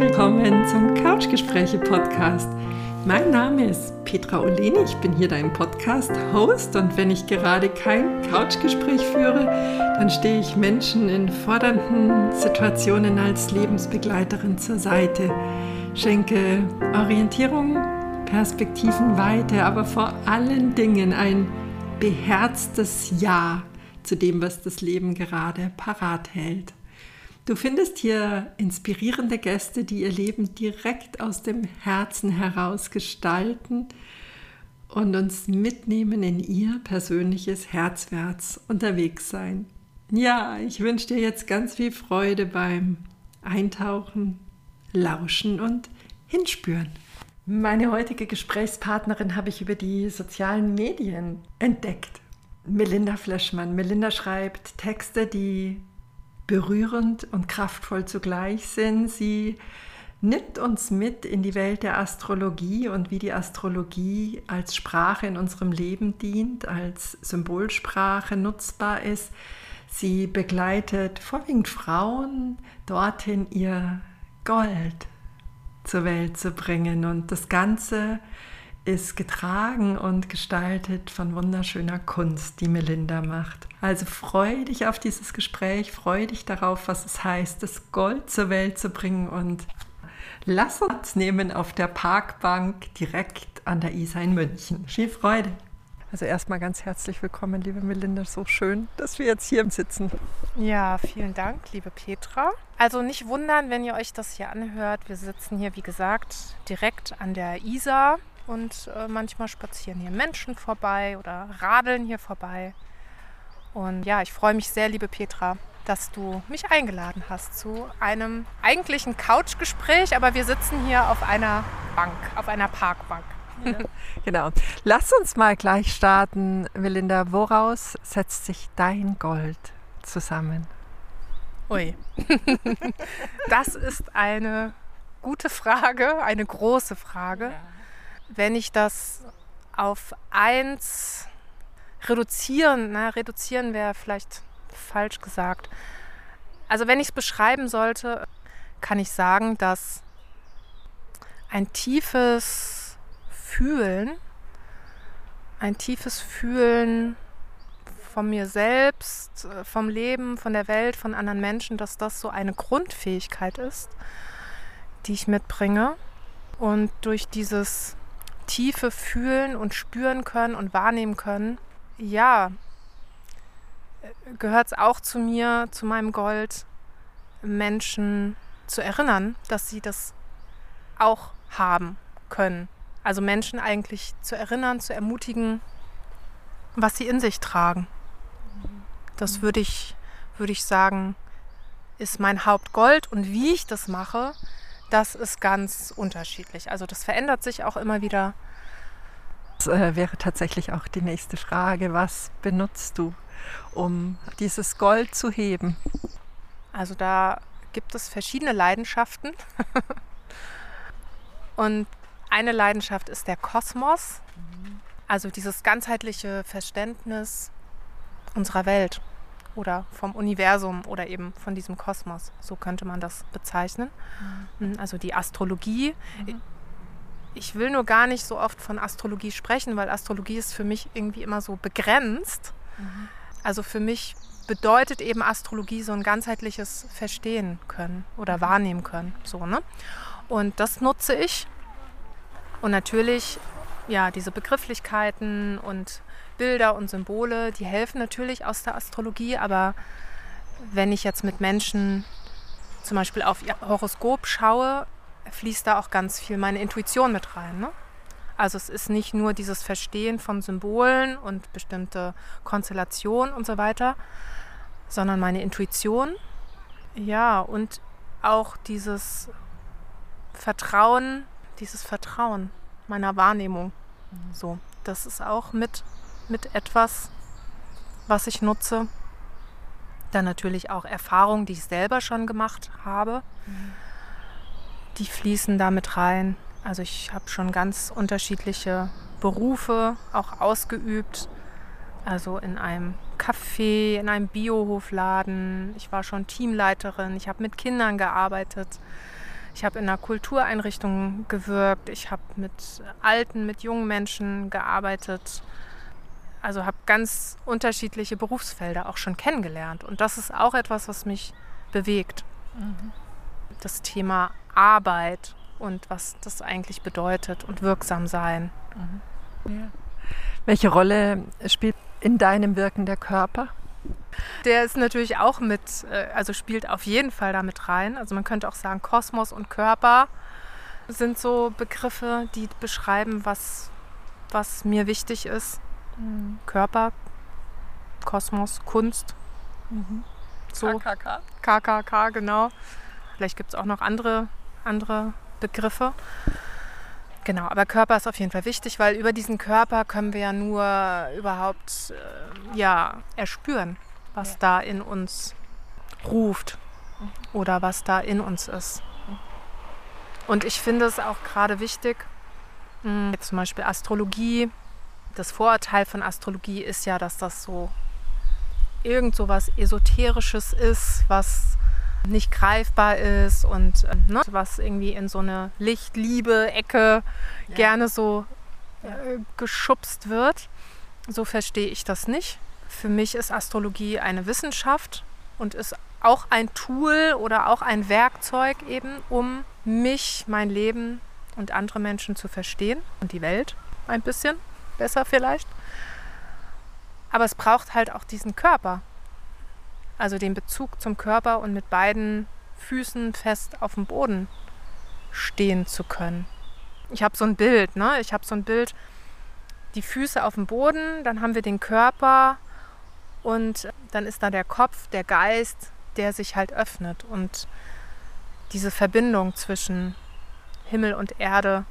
willkommen zum Couchgespräche-Podcast. Mein Name ist Petra Oleni, ich bin hier dein Podcast-Host und wenn ich gerade kein Couchgespräch führe, dann stehe ich Menschen in fordernden Situationen als Lebensbegleiterin zur Seite, schenke Orientierung, Perspektiven weiter, aber vor allen Dingen ein beherztes Ja zu dem, was das Leben gerade parat hält. Du findest hier inspirierende Gäste, die ihr Leben direkt aus dem Herzen heraus gestalten und uns mitnehmen in ihr persönliches Herzwärts unterwegs sein. Ja, ich wünsche dir jetzt ganz viel Freude beim Eintauchen, Lauschen und Hinspüren. Meine heutige Gesprächspartnerin habe ich über die sozialen Medien entdeckt. Melinda Fleschmann. Melinda schreibt Texte, die berührend und kraftvoll zugleich sind. Sie nimmt uns mit in die Welt der Astrologie und wie die Astrologie als Sprache in unserem Leben dient, als Symbolsprache nutzbar ist. Sie begleitet vorwiegend Frauen dorthin, ihr Gold zur Welt zu bringen und das Ganze ist getragen und gestaltet von wunderschöner Kunst, die Melinda macht. Also freue dich auf dieses Gespräch, freue dich darauf, was es heißt, das Gold zur Welt zu bringen und lass uns nehmen auf der Parkbank direkt an der Isar in München. Viel Freude! Also erstmal ganz herzlich willkommen, liebe Melinda. So schön, dass wir jetzt hier sitzen. Ja, vielen Dank, liebe Petra. Also nicht wundern, wenn ihr euch das hier anhört. Wir sitzen hier, wie gesagt, direkt an der Isar und äh, manchmal spazieren hier Menschen vorbei oder radeln hier vorbei. Und ja, ich freue mich sehr, liebe Petra, dass du mich eingeladen hast zu einem eigentlichen Couchgespräch, aber wir sitzen hier auf einer Bank, auf einer Parkbank. Ja. genau. Lass uns mal gleich starten, Melinda. Woraus setzt sich dein Gold zusammen? Ui, das ist eine gute Frage, eine große Frage. Ja wenn ich das auf eins reduzieren, na, reduzieren wäre vielleicht falsch gesagt. Also wenn ich es beschreiben sollte, kann ich sagen, dass ein tiefes Fühlen, ein tiefes Fühlen von mir selbst, vom Leben, von der Welt, von anderen Menschen, dass das so eine Grundfähigkeit ist, die ich mitbringe. Und durch dieses Tiefe fühlen und spüren können und wahrnehmen können, ja, gehört es auch zu mir, zu meinem Gold, Menschen zu erinnern, dass sie das auch haben können. Also Menschen eigentlich zu erinnern, zu ermutigen, was sie in sich tragen. Das würde ich, würde ich sagen, ist mein Hauptgold. Und wie ich das mache, das ist ganz unterschiedlich. Also das verändert sich auch immer wieder. Das äh, wäre tatsächlich auch die nächste Frage. Was benutzt du, um dieses Gold zu heben? Also da gibt es verschiedene Leidenschaften. Und eine Leidenschaft ist der Kosmos, also dieses ganzheitliche Verständnis unserer Welt oder vom Universum oder eben von diesem Kosmos. So könnte man das bezeichnen. Mhm. Also die Astrologie. Mhm. Ich will nur gar nicht so oft von Astrologie sprechen, weil Astrologie ist für mich irgendwie immer so begrenzt. Mhm. Also für mich bedeutet eben Astrologie so ein ganzheitliches Verstehen können oder mhm. wahrnehmen können. So, ne? Und das nutze ich. Und natürlich, ja, diese Begrifflichkeiten und Bilder und Symbole, die helfen natürlich aus der Astrologie, aber wenn ich jetzt mit Menschen zum Beispiel auf ihr Horoskop schaue, fließt da auch ganz viel meine Intuition mit rein. Ne? Also es ist nicht nur dieses Verstehen von Symbolen und bestimmte Konstellationen und so weiter, sondern meine Intuition. Ja, und auch dieses Vertrauen, dieses Vertrauen meiner Wahrnehmung. So, das ist auch mit mit etwas, was ich nutze. Dann natürlich auch Erfahrungen, die ich selber schon gemacht habe. Mhm. Die fließen damit rein. Also ich habe schon ganz unterschiedliche Berufe auch ausgeübt. Also in einem Café, in einem Biohofladen. Ich war schon Teamleiterin. Ich habe mit Kindern gearbeitet. Ich habe in einer Kultureinrichtung gewirkt. Ich habe mit alten, mit jungen Menschen gearbeitet. Also habe ganz unterschiedliche Berufsfelder auch schon kennengelernt. Und das ist auch etwas, was mich bewegt. Mhm. Das Thema Arbeit und was das eigentlich bedeutet und wirksam sein. Mhm. Ja. Welche Rolle spielt in deinem Wirken der Körper? Der ist natürlich auch mit, äh, also spielt auf jeden Fall damit rein. Also man könnte auch sagen, Kosmos und Körper sind so Begriffe, die beschreiben, was, was mir wichtig ist. Mhm. Körper, Kosmos, Kunst. Mhm. So. KKK. KKK, genau. Vielleicht gibt es auch noch andere, andere Begriffe. Genau, aber Körper ist auf jeden Fall wichtig, weil über diesen Körper können wir ja nur überhaupt äh, ja, erspüren, was ja. da in uns ruft oder was da in uns ist. Und ich finde es auch gerade wichtig, mh, hm, zum Beispiel Astrologie. Das Vorurteil von Astrologie ist ja, dass das so irgend so was Esoterisches ist, was nicht greifbar ist und äh, ne, was irgendwie in so eine Licht-Liebe-Ecke ja. gerne so äh, geschubst wird. So verstehe ich das nicht. Für mich ist Astrologie eine Wissenschaft und ist auch ein Tool oder auch ein Werkzeug eben, um mich, mein Leben und andere Menschen zu verstehen und die Welt ein bisschen besser vielleicht. Aber es braucht halt auch diesen Körper, also den Bezug zum Körper und mit beiden Füßen fest auf dem Boden stehen zu können. Ich habe so ein Bild, ne? Ich habe so ein Bild, die Füße auf dem Boden, dann haben wir den Körper und dann ist da der Kopf, der Geist, der sich halt öffnet und diese Verbindung zwischen Himmel und Erde.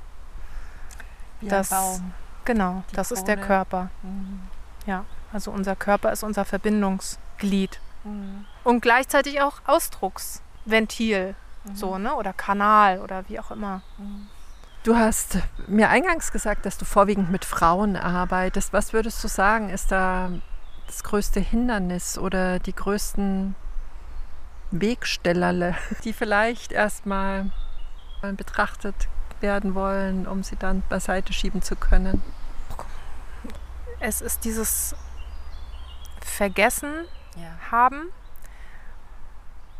Wie das, Baum. Genau, die das Krone. ist der Körper. Mhm. Ja, also unser Körper ist unser Verbindungsglied. Mhm. Und gleichzeitig auch Ausdrucksventil, mhm. so, ne? Oder Kanal oder wie auch immer. Mhm. Du hast mir eingangs gesagt, dass du vorwiegend mit Frauen arbeitest. Was würdest du sagen, ist da das größte Hindernis oder die größten Wegstellerle, die vielleicht erstmal betrachtet werden wollen, um sie dann beiseite schieben zu können? Es ist dieses Vergessen ja. haben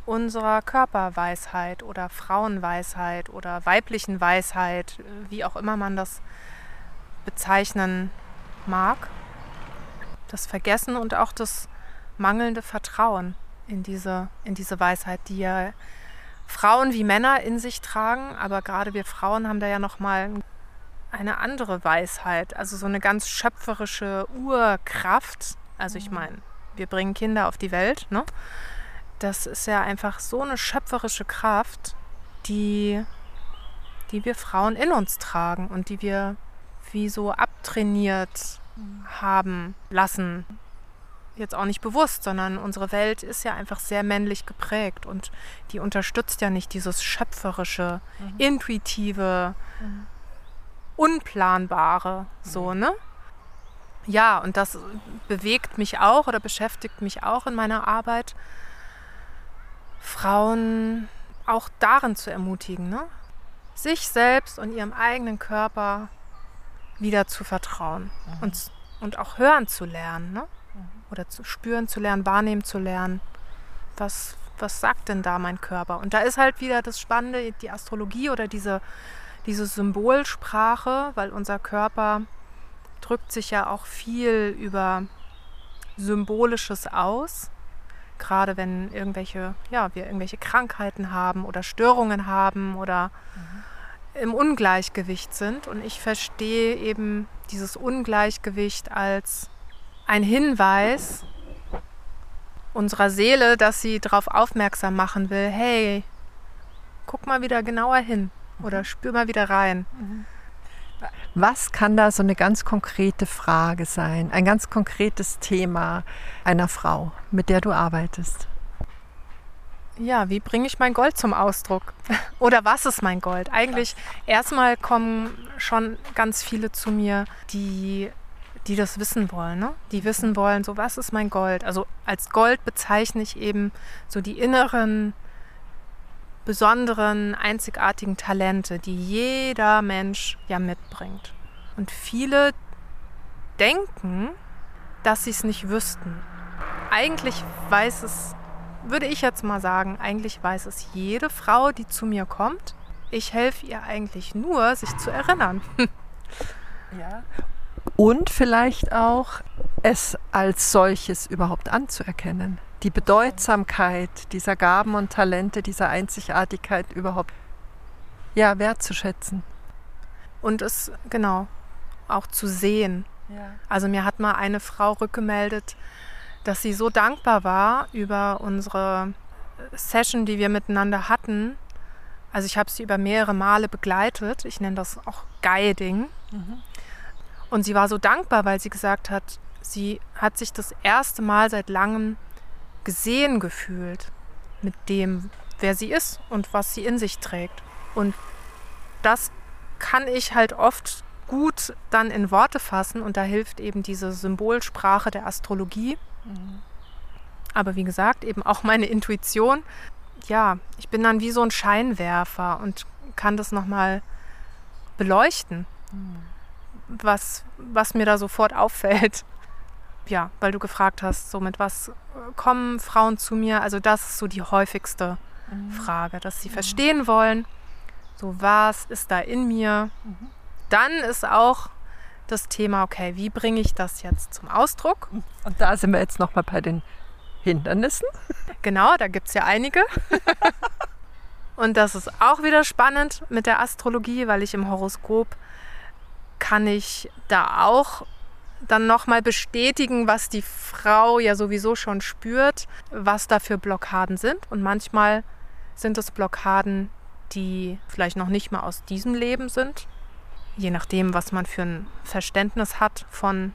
unserer Körperweisheit oder Frauenweisheit oder weiblichen Weisheit, wie auch immer man das bezeichnen mag. Das Vergessen und auch das mangelnde Vertrauen in diese, in diese Weisheit, die ja Frauen wie Männer in sich tragen, aber gerade wir Frauen haben da ja nochmal eine andere Weisheit, also so eine ganz schöpferische Urkraft. Also ich mhm. meine, wir bringen Kinder auf die Welt. Ne? Das ist ja einfach so eine schöpferische Kraft, die, die wir Frauen in uns tragen und die wir wie so abtrainiert haben lassen. Jetzt auch nicht bewusst, sondern unsere Welt ist ja einfach sehr männlich geprägt und die unterstützt ja nicht dieses schöpferische, mhm. intuitive, mhm. Unplanbare, so, mhm. ne? ja, und das bewegt mich auch oder beschäftigt mich auch in meiner Arbeit, Frauen auch darin zu ermutigen, ne? sich selbst und ihrem eigenen Körper wieder zu vertrauen mhm. und, und auch hören zu lernen ne? Mhm. oder zu spüren zu lernen, wahrnehmen zu lernen. Was, was sagt denn da mein Körper? Und da ist halt wieder das Spannende, die Astrologie oder diese, diese Symbolsprache, weil unser Körper drückt sich ja auch viel über Symbolisches aus. Gerade wenn irgendwelche, ja, wir irgendwelche Krankheiten haben oder Störungen haben oder mhm. im Ungleichgewicht sind. Und ich verstehe eben dieses Ungleichgewicht als ein Hinweis unserer Seele, dass sie darauf aufmerksam machen will, hey, guck mal wieder genauer hin oder mhm. spür mal wieder rein. Mhm. Was kann da so eine ganz konkrete Frage sein, ein ganz konkretes Thema einer Frau, mit der du arbeitest? Ja, wie bringe ich mein Gold zum Ausdruck? Oder was ist mein Gold? Eigentlich erstmal kommen schon ganz viele zu mir, die, die das wissen wollen. Ne? Die wissen wollen, so was ist mein Gold? Also als Gold bezeichne ich eben so die inneren besonderen, einzigartigen Talente, die jeder Mensch ja mitbringt. Und viele denken, dass sie es nicht wüssten. Eigentlich weiß es, würde ich jetzt mal sagen, eigentlich weiß es jede Frau, die zu mir kommt. Ich helfe ihr eigentlich nur, sich zu erinnern. ja. Und vielleicht auch es als solches überhaupt anzuerkennen. Die Bedeutsamkeit dieser Gaben und Talente, dieser Einzigartigkeit überhaupt ja, wertzuschätzen. Und es, genau, auch zu sehen. Ja. Also mir hat mal eine Frau rückgemeldet, dass sie so dankbar war über unsere Session, die wir miteinander hatten. Also ich habe sie über mehrere Male begleitet. Ich nenne das auch Guiding. Mhm. Und sie war so dankbar, weil sie gesagt hat, sie hat sich das erste Mal seit langem gesehen gefühlt mit dem, wer sie ist und was sie in sich trägt. Und das kann ich halt oft gut dann in Worte fassen und da hilft eben diese Symbolsprache der Astrologie. Mhm. Aber wie gesagt, eben auch meine Intuition. Ja, ich bin dann wie so ein Scheinwerfer und kann das nochmal beleuchten. Mhm was, was mir da sofort auffällt. Ja, weil du gefragt hast, so mit was kommen Frauen zu mir? Also das ist so die häufigste mhm. Frage, dass sie mhm. verstehen wollen, so was ist da in mir. Mhm. Dann ist auch das Thema, okay, wie bringe ich das jetzt zum Ausdruck? Und da sind wir jetzt nochmal bei den Hindernissen. Genau, da gibt es ja einige. Und das ist auch wieder spannend mit der Astrologie, weil ich im Horoskop kann ich da auch dann nochmal bestätigen, was die Frau ja sowieso schon spürt, was da für Blockaden sind. Und manchmal sind es Blockaden, die vielleicht noch nicht mal aus diesem Leben sind, je nachdem, was man für ein Verständnis hat von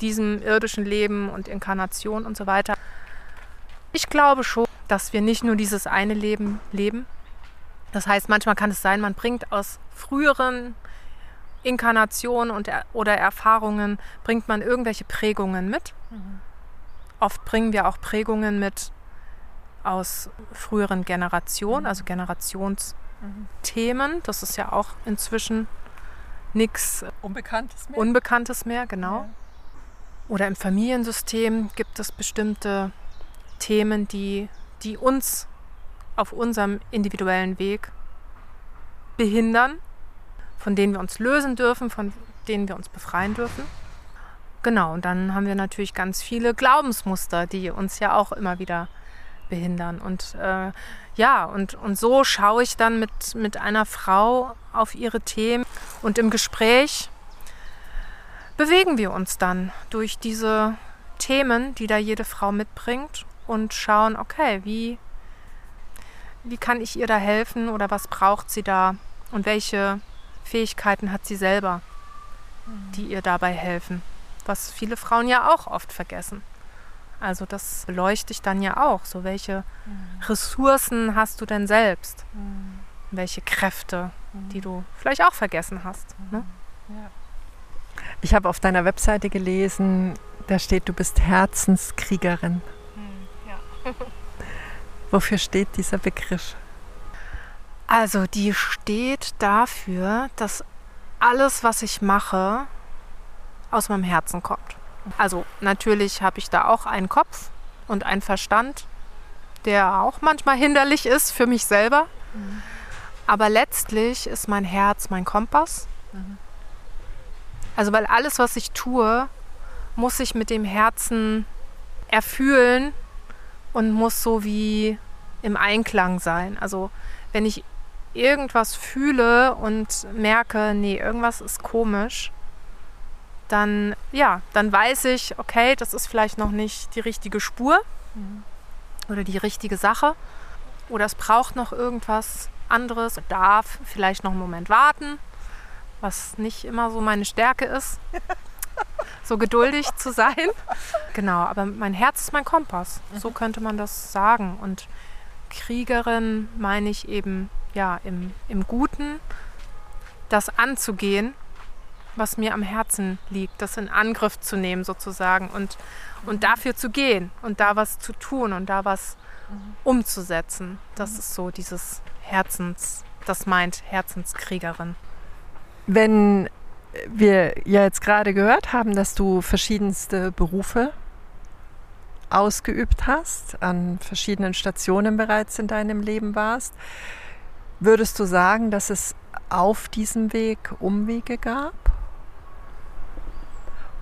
diesem irdischen Leben und Inkarnation und so weiter. Ich glaube schon, dass wir nicht nur dieses eine Leben leben. Das heißt, manchmal kann es sein, man bringt aus früheren Inkarnationen und, oder Erfahrungen bringt man irgendwelche Prägungen mit. Mhm. Oft bringen wir auch Prägungen mit aus früheren Generationen, mhm. also Generationsthemen. Das ist ja auch inzwischen nichts Unbekanntes mehr. Unbekanntes mehr, genau. Ja. Oder im Familiensystem gibt es bestimmte Themen, die, die uns auf unserem individuellen Weg behindern von denen wir uns lösen dürfen, von denen wir uns befreien dürfen. Genau, und dann haben wir natürlich ganz viele Glaubensmuster, die uns ja auch immer wieder behindern. Und äh, ja, und, und so schaue ich dann mit, mit einer Frau auf ihre Themen und im Gespräch bewegen wir uns dann durch diese Themen, die da jede Frau mitbringt und schauen, okay, wie, wie kann ich ihr da helfen oder was braucht sie da und welche Fähigkeiten hat sie selber, die ihr dabei helfen. Was viele Frauen ja auch oft vergessen. Also das beleuchte ich dann ja auch. So welche Ressourcen hast du denn selbst? Welche Kräfte, die du vielleicht auch vergessen hast. Ne? Ich habe auf deiner Webseite gelesen, da steht, du bist Herzenskriegerin. Ja. Wofür steht dieser Begriff? Also die steht dafür, dass alles, was ich mache, aus meinem Herzen kommt. Also natürlich habe ich da auch einen Kopf und einen Verstand, der auch manchmal hinderlich ist für mich selber. Mhm. Aber letztlich ist mein Herz mein Kompass. Mhm. Also weil alles, was ich tue, muss ich mit dem Herzen erfühlen und muss so wie im Einklang sein. Also wenn ich irgendwas fühle und merke, nee, irgendwas ist komisch, dann ja, dann weiß ich, okay, das ist vielleicht noch nicht die richtige Spur mhm. oder die richtige Sache oder es braucht noch irgendwas anderes, darf vielleicht noch einen Moment warten, was nicht immer so meine Stärke ist. so geduldig zu sein. Genau, aber mein Herz ist mein Kompass. So mhm. könnte man das sagen. Und Kriegerin meine ich eben ja, im, im Guten das anzugehen, was mir am Herzen liegt, das in Angriff zu nehmen sozusagen und, und dafür zu gehen und da was zu tun und da was umzusetzen. Das ist so dieses Herzens, das meint Herzenskriegerin. Wenn wir ja jetzt gerade gehört haben, dass du verschiedenste Berufe ausgeübt hast, an verschiedenen Stationen bereits in deinem Leben warst, würdest du sagen, dass es auf diesem Weg Umwege gab?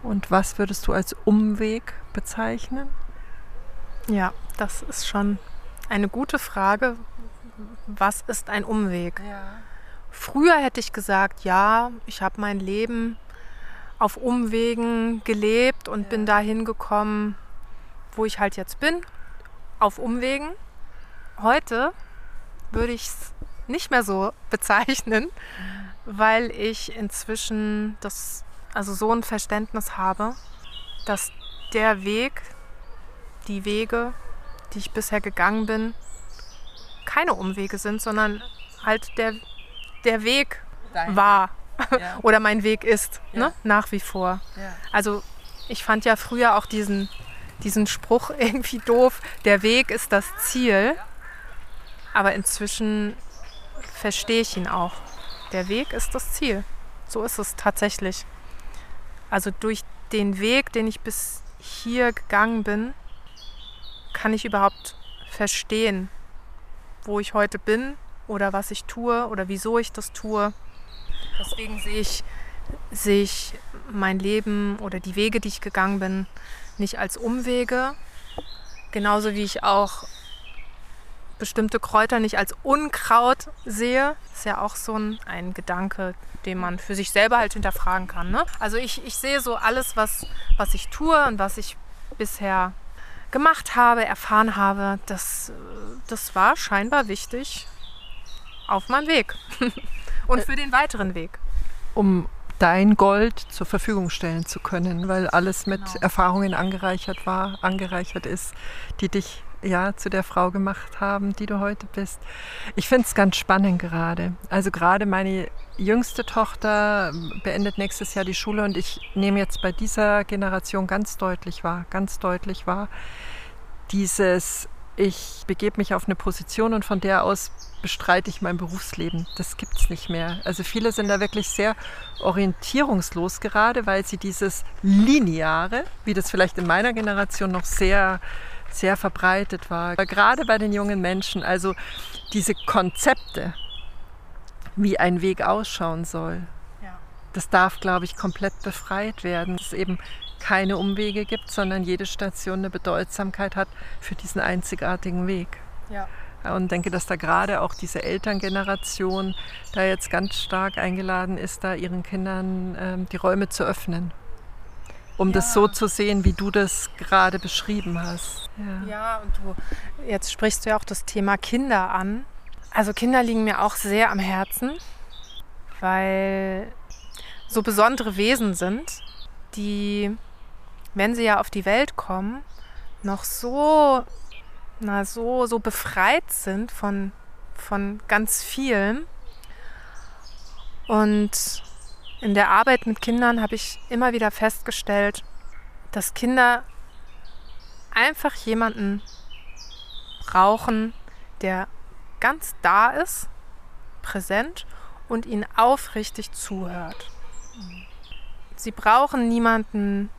Und was würdest du als Umweg bezeichnen? Ja, das ist schon eine gute Frage. Was ist ein Umweg? Ja. Früher hätte ich gesagt, ja, ich habe mein Leben auf Umwegen gelebt und ja. bin dahin gekommen, wo ich halt jetzt bin, auf Umwegen. Heute würde ich es nicht mehr so bezeichnen, weil ich inzwischen das, also so ein Verständnis habe, dass der Weg, die Wege, die ich bisher gegangen bin, keine Umwege sind, sondern halt der, der Weg Dein war ja. oder mein Weg ist, ja. ne? nach wie vor. Ja. Also ich fand ja früher auch diesen, diesen Spruch irgendwie doof, der Weg ist das Ziel, aber inzwischen verstehe ich ihn auch. Der Weg ist das Ziel. So ist es tatsächlich. Also durch den Weg, den ich bis hier gegangen bin, kann ich überhaupt verstehen, wo ich heute bin oder was ich tue oder wieso ich das tue. Deswegen sehe ich, sehe ich mein Leben oder die Wege, die ich gegangen bin, nicht als Umwege. Genauso wie ich auch bestimmte Kräuter nicht als Unkraut sehe. Ist ja auch so ein, ein Gedanke, den man für sich selber halt hinterfragen kann. Ne? Also ich, ich sehe so alles, was, was ich tue und was ich bisher gemacht habe, erfahren habe, das, das war scheinbar wichtig auf meinem Weg und für den weiteren Weg. Um dein Gold zur Verfügung stellen zu können, weil alles mit genau. Erfahrungen angereichert war, angereichert ist, die dich ja zu der Frau gemacht haben, die du heute bist. Ich finde es ganz spannend gerade. Also gerade meine jüngste Tochter beendet nächstes Jahr die Schule und ich nehme jetzt bei dieser Generation ganz deutlich wahr, ganz deutlich wahr, dieses ich begebe mich auf eine Position und von der aus bestreite ich mein Berufsleben. Das gibt es nicht mehr. Also viele sind da wirklich sehr orientierungslos gerade, weil sie dieses Lineare, wie das vielleicht in meiner Generation noch sehr sehr verbreitet war. Gerade bei den jungen Menschen, also diese Konzepte, wie ein Weg ausschauen soll, ja. das darf, glaube ich, komplett befreit werden. Dass es eben keine Umwege gibt, sondern jede Station eine Bedeutsamkeit hat für diesen einzigartigen Weg. Ja. Und denke, dass da gerade auch diese Elterngeneration da jetzt ganz stark eingeladen ist, da ihren Kindern ähm, die Räume zu öffnen um ja. das so zu sehen, wie du das gerade beschrieben hast. Ja. ja, und du, jetzt sprichst du ja auch das Thema Kinder an. Also Kinder liegen mir auch sehr am Herzen, weil so besondere Wesen sind, die, wenn sie ja auf die Welt kommen, noch so, na, so, so befreit sind von, von ganz vielem. Und in der Arbeit mit Kindern habe ich immer wieder festgestellt, dass Kinder einfach jemanden brauchen, der ganz da ist, präsent und ihnen aufrichtig zuhört. Sie brauchen niemanden,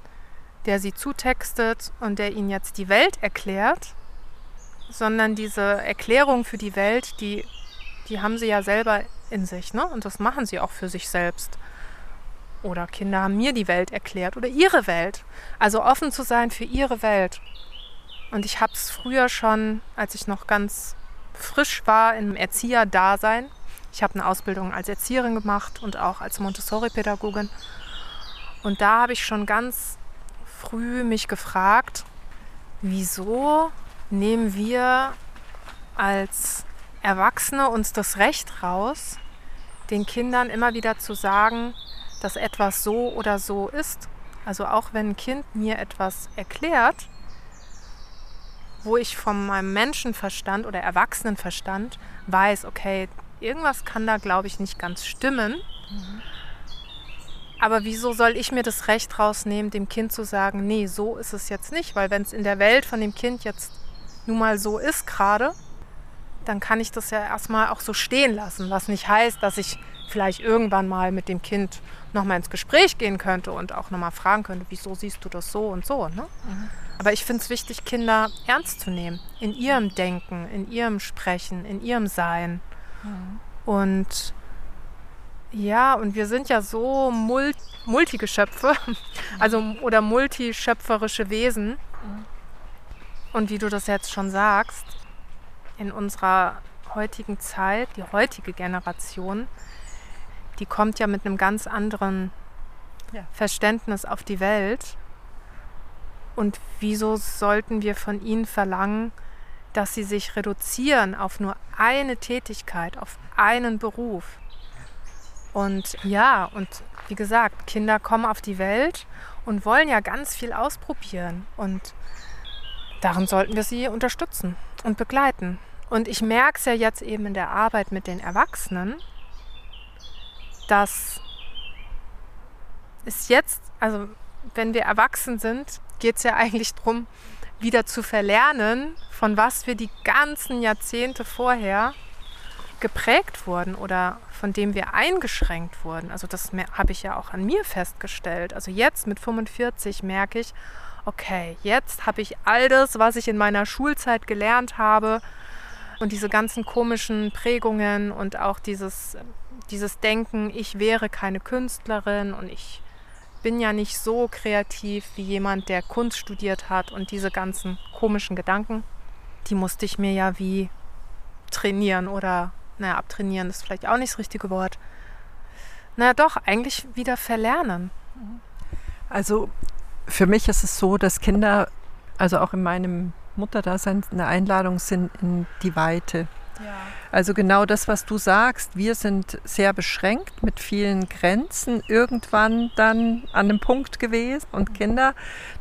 der sie zutextet und der ihnen jetzt die Welt erklärt, sondern diese Erklärung für die Welt, die, die haben sie ja selber in sich, ne? Und das machen sie auch für sich selbst. Oder Kinder haben mir die Welt erklärt oder ihre Welt. Also offen zu sein für ihre Welt. Und ich habe es früher schon, als ich noch ganz frisch war im Erzieherdasein. Ich habe eine Ausbildung als Erzieherin gemacht und auch als Montessori-Pädagogin. Und da habe ich schon ganz früh mich gefragt, wieso nehmen wir als Erwachsene uns das Recht raus, den Kindern immer wieder zu sagen, dass etwas so oder so ist. Also auch wenn ein Kind mir etwas erklärt, wo ich von meinem Menschenverstand oder Erwachsenenverstand weiß, okay, irgendwas kann da, glaube ich, nicht ganz stimmen. Mhm. Aber wieso soll ich mir das Recht rausnehmen, dem Kind zu sagen, nee, so ist es jetzt nicht? Weil wenn es in der Welt von dem Kind jetzt nun mal so ist gerade, dann kann ich das ja erstmal auch so stehen lassen. Was nicht heißt, dass ich vielleicht irgendwann mal mit dem Kind nochmal ins Gespräch gehen könnte und auch nochmal fragen könnte, wieso siehst du das so und so. Ne? Mhm. Aber ich finde es wichtig, Kinder ernst zu nehmen. In ihrem Denken, in ihrem Sprechen, in ihrem Sein. Mhm. Und ja, und wir sind ja so Mul Multigeschöpfe, also oder multischöpferische Wesen. Mhm. Und wie du das jetzt schon sagst, in unserer heutigen Zeit, die heutige Generation, die kommt ja mit einem ganz anderen ja. Verständnis auf die Welt. Und wieso sollten wir von ihnen verlangen, dass sie sich reduzieren auf nur eine Tätigkeit, auf einen Beruf? Und ja, und wie gesagt, Kinder kommen auf die Welt und wollen ja ganz viel ausprobieren. Und darin sollten wir sie unterstützen und begleiten. Und ich merke es ja jetzt eben in der Arbeit mit den Erwachsenen, dass es jetzt, also wenn wir erwachsen sind, geht es ja eigentlich darum, wieder zu verlernen, von was wir die ganzen Jahrzehnte vorher geprägt wurden oder von dem wir eingeschränkt wurden. Also das habe ich ja auch an mir festgestellt. Also jetzt mit 45 merke ich, okay, jetzt habe ich all das, was ich in meiner Schulzeit gelernt habe, und diese ganzen komischen Prägungen und auch dieses, dieses Denken, ich wäre keine Künstlerin und ich bin ja nicht so kreativ wie jemand, der Kunst studiert hat und diese ganzen komischen Gedanken, die musste ich mir ja wie trainieren oder, naja, abtrainieren ist vielleicht auch nicht das richtige Wort. Naja, doch, eigentlich wieder verlernen. Also für mich ist es so, dass Kinder, also auch in meinem Mutterdasein eine Einladung sind in die Weite. Ja. Also genau das, was du sagst, wir sind sehr beschränkt mit vielen Grenzen irgendwann dann an dem Punkt gewesen und Kinder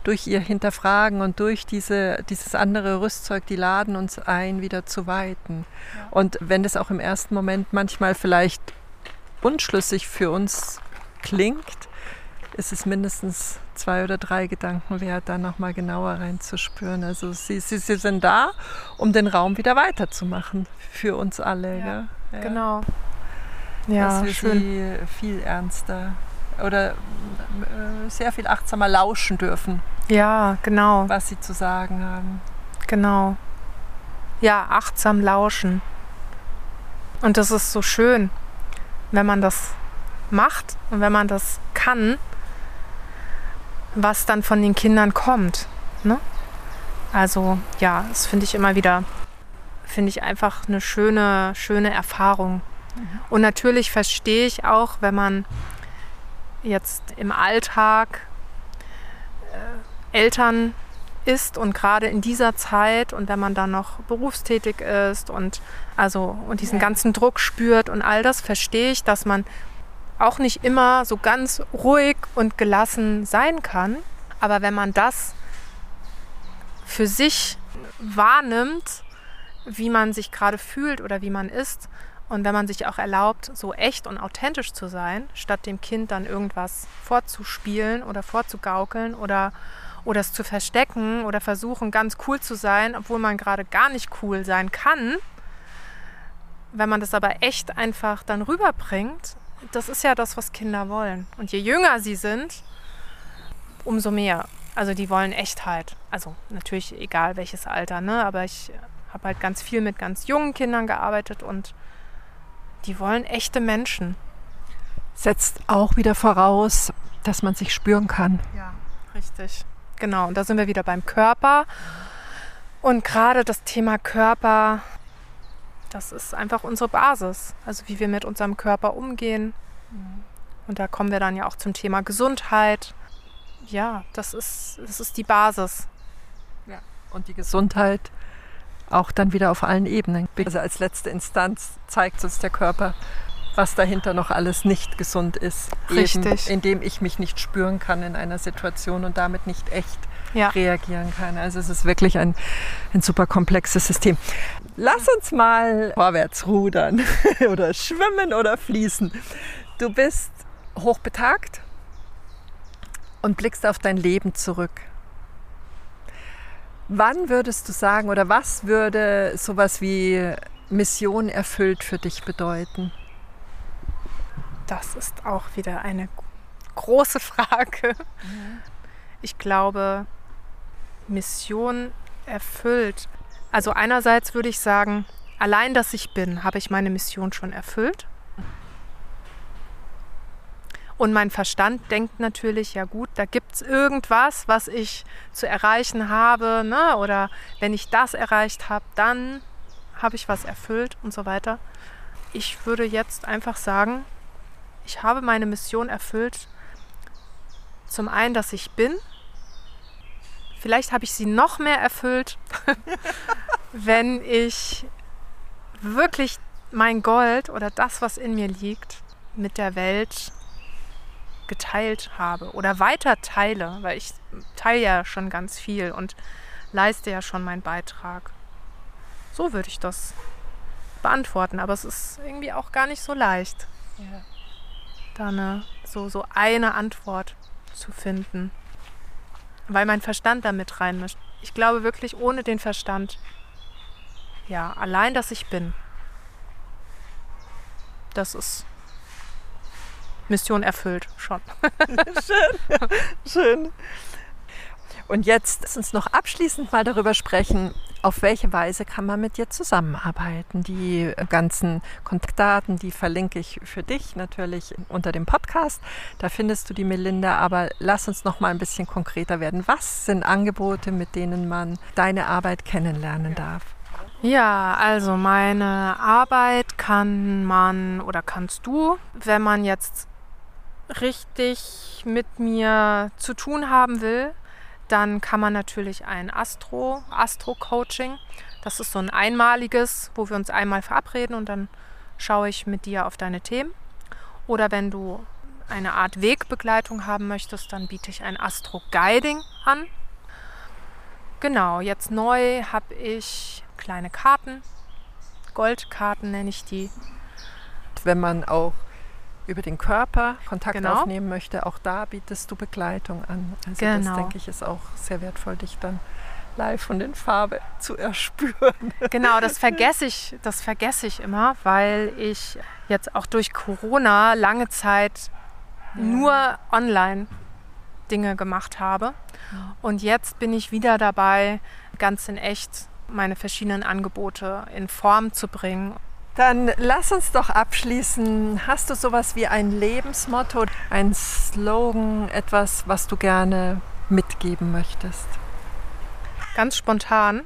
durch ihr Hinterfragen und durch diese, dieses andere Rüstzeug, die laden uns ein, wieder zu weiten. Ja. Und wenn das auch im ersten Moment manchmal vielleicht unschlüssig für uns klingt, ist es mindestens zwei oder drei Gedanken wert, da nochmal genauer reinzuspüren. Also sie, sie, sie sind da, um den Raum wieder weiterzumachen für uns alle. Ja, ja. Genau. Ja, Dass wir schön. sie viel ernster oder äh, sehr viel achtsamer lauschen dürfen. Ja, genau. Was sie zu sagen haben. Genau. Ja, achtsam lauschen. Und das ist so schön, wenn man das macht und wenn man das kann, was dann von den Kindern kommt. Ne? Also ja, das finde ich immer wieder, finde ich einfach eine schöne, schöne Erfahrung. Mhm. Und natürlich verstehe ich auch, wenn man jetzt im Alltag äh, Eltern ist und gerade in dieser Zeit und wenn man dann noch berufstätig ist und also und diesen ganzen Druck spürt und all das verstehe ich, dass man auch nicht immer so ganz ruhig und gelassen sein kann. Aber wenn man das für sich wahrnimmt, wie man sich gerade fühlt oder wie man ist, und wenn man sich auch erlaubt, so echt und authentisch zu sein, statt dem Kind dann irgendwas vorzuspielen oder vorzugaukeln oder, oder es zu verstecken oder versuchen, ganz cool zu sein, obwohl man gerade gar nicht cool sein kann, wenn man das aber echt einfach dann rüberbringt das ist ja das, was Kinder wollen. Und je jünger sie sind, umso mehr. Also die wollen Echtheit. Also natürlich egal welches Alter, ne? Aber ich habe halt ganz viel mit ganz jungen Kindern gearbeitet und die wollen echte Menschen. Setzt auch wieder voraus, dass man sich spüren kann. Ja, richtig. Genau. Und da sind wir wieder beim Körper. Und gerade das Thema Körper das ist einfach unsere Basis, also wie wir mit unserem Körper umgehen. Und da kommen wir dann ja auch zum Thema Gesundheit. Ja, das ist, das ist die Basis. Ja. Und die Gesundheit auch dann wieder auf allen Ebenen. Also als letzte Instanz zeigt uns der Körper, was dahinter noch alles nicht gesund ist. Richtig. Eben, indem ich mich nicht spüren kann in einer Situation und damit nicht echt ja. reagieren kann. Also es ist wirklich ein, ein super komplexes System. Lass uns mal vorwärts rudern oder schwimmen oder fließen. Du bist hochbetagt und blickst auf dein Leben zurück. Wann würdest du sagen oder was würde sowas wie Mission erfüllt für dich bedeuten? Das ist auch wieder eine große Frage. Ich glaube, Mission erfüllt. Also einerseits würde ich sagen, allein, dass ich bin, habe ich meine Mission schon erfüllt. Und mein Verstand denkt natürlich, ja gut, da gibt es irgendwas, was ich zu erreichen habe. Ne? Oder wenn ich das erreicht habe, dann habe ich was erfüllt und so weiter. Ich würde jetzt einfach sagen, ich habe meine Mission erfüllt. Zum einen, dass ich bin. Vielleicht habe ich sie noch mehr erfüllt, wenn ich wirklich mein Gold oder das, was in mir liegt, mit der Welt geteilt habe oder weiter teile, weil ich teile ja schon ganz viel und leiste ja schon meinen Beitrag. So würde ich das beantworten, aber es ist irgendwie auch gar nicht so leicht, ja. da eine, so, so eine Antwort zu finden, weil mein Verstand damit reinmischt. Ich glaube wirklich, ohne den Verstand, ja, allein, dass ich bin, das ist Mission erfüllt schon. schön, schön. Und jetzt lass uns noch abschließend mal darüber sprechen, auf welche Weise kann man mit dir zusammenarbeiten. Die ganzen Kontaktdaten, die verlinke ich für dich natürlich unter dem Podcast. Da findest du die Melinda, aber lass uns noch mal ein bisschen konkreter werden. Was sind Angebote, mit denen man deine Arbeit kennenlernen darf? Ja, also meine Arbeit kann man oder kannst du, wenn man jetzt richtig mit mir zu tun haben will, dann kann man natürlich ein Astro, Astro-Coaching. Das ist so ein einmaliges, wo wir uns einmal verabreden und dann schaue ich mit dir auf deine Themen. Oder wenn du eine Art Wegbegleitung haben möchtest, dann biete ich ein Astro-Guiding an. Genau, jetzt neu habe ich kleine Karten, Goldkarten nenne ich die. Wenn man auch über den Körper Kontakt genau. aufnehmen möchte, auch da bietest du Begleitung an. Also genau. das denke ich ist auch sehr wertvoll, dich dann live und in Farbe zu erspüren. Genau, das vergesse ich, das vergesse ich immer, weil ich jetzt auch durch Corona lange Zeit nur online Dinge gemacht habe. Und jetzt bin ich wieder dabei, ganz in echt meine verschiedenen Angebote in Form zu bringen dann lass uns doch abschließen. Hast du sowas wie ein Lebensmotto, ein Slogan, etwas, was du gerne mitgeben möchtest? Ganz spontan,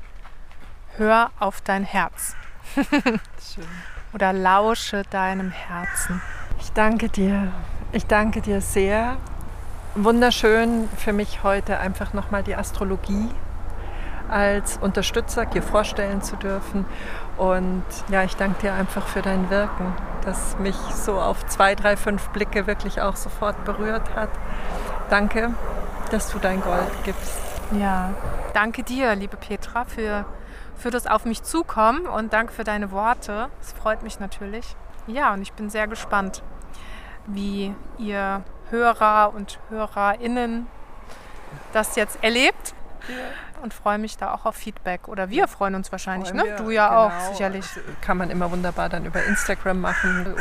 hör auf dein Herz. Schön. Oder lausche deinem Herzen. Ich danke dir. Ich danke dir sehr. Wunderschön für mich heute einfach nochmal die Astrologie als Unterstützer dir vorstellen zu dürfen. Und ja, ich danke dir einfach für dein Wirken, das mich so auf zwei, drei, fünf Blicke wirklich auch sofort berührt hat. Danke, dass du dein Gold gibst. Ja, danke dir, liebe Petra, für, für das Auf mich zukommen und danke für deine Worte. Es freut mich natürlich. Ja, und ich bin sehr gespannt, wie ihr Hörer und Hörerinnen das jetzt erlebt. Ja und freue mich da auch auf Feedback. Oder wir freuen uns wahrscheinlich, freuen ne? Wir, du ja genau. auch, sicherlich. Das kann man immer wunderbar dann über Instagram machen.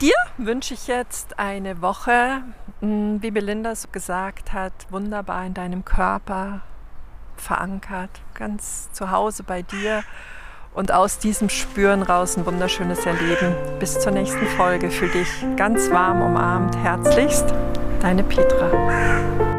Dir wünsche ich jetzt eine Woche, hm, wie Belinda so gesagt hat, wunderbar in deinem Körper verankert, ganz zu Hause bei dir und aus diesem Spüren raus ein wunderschönes Erleben. Bis zur nächsten Folge. Fühl dich ganz warm umarmt. Herzlichst, deine Petra.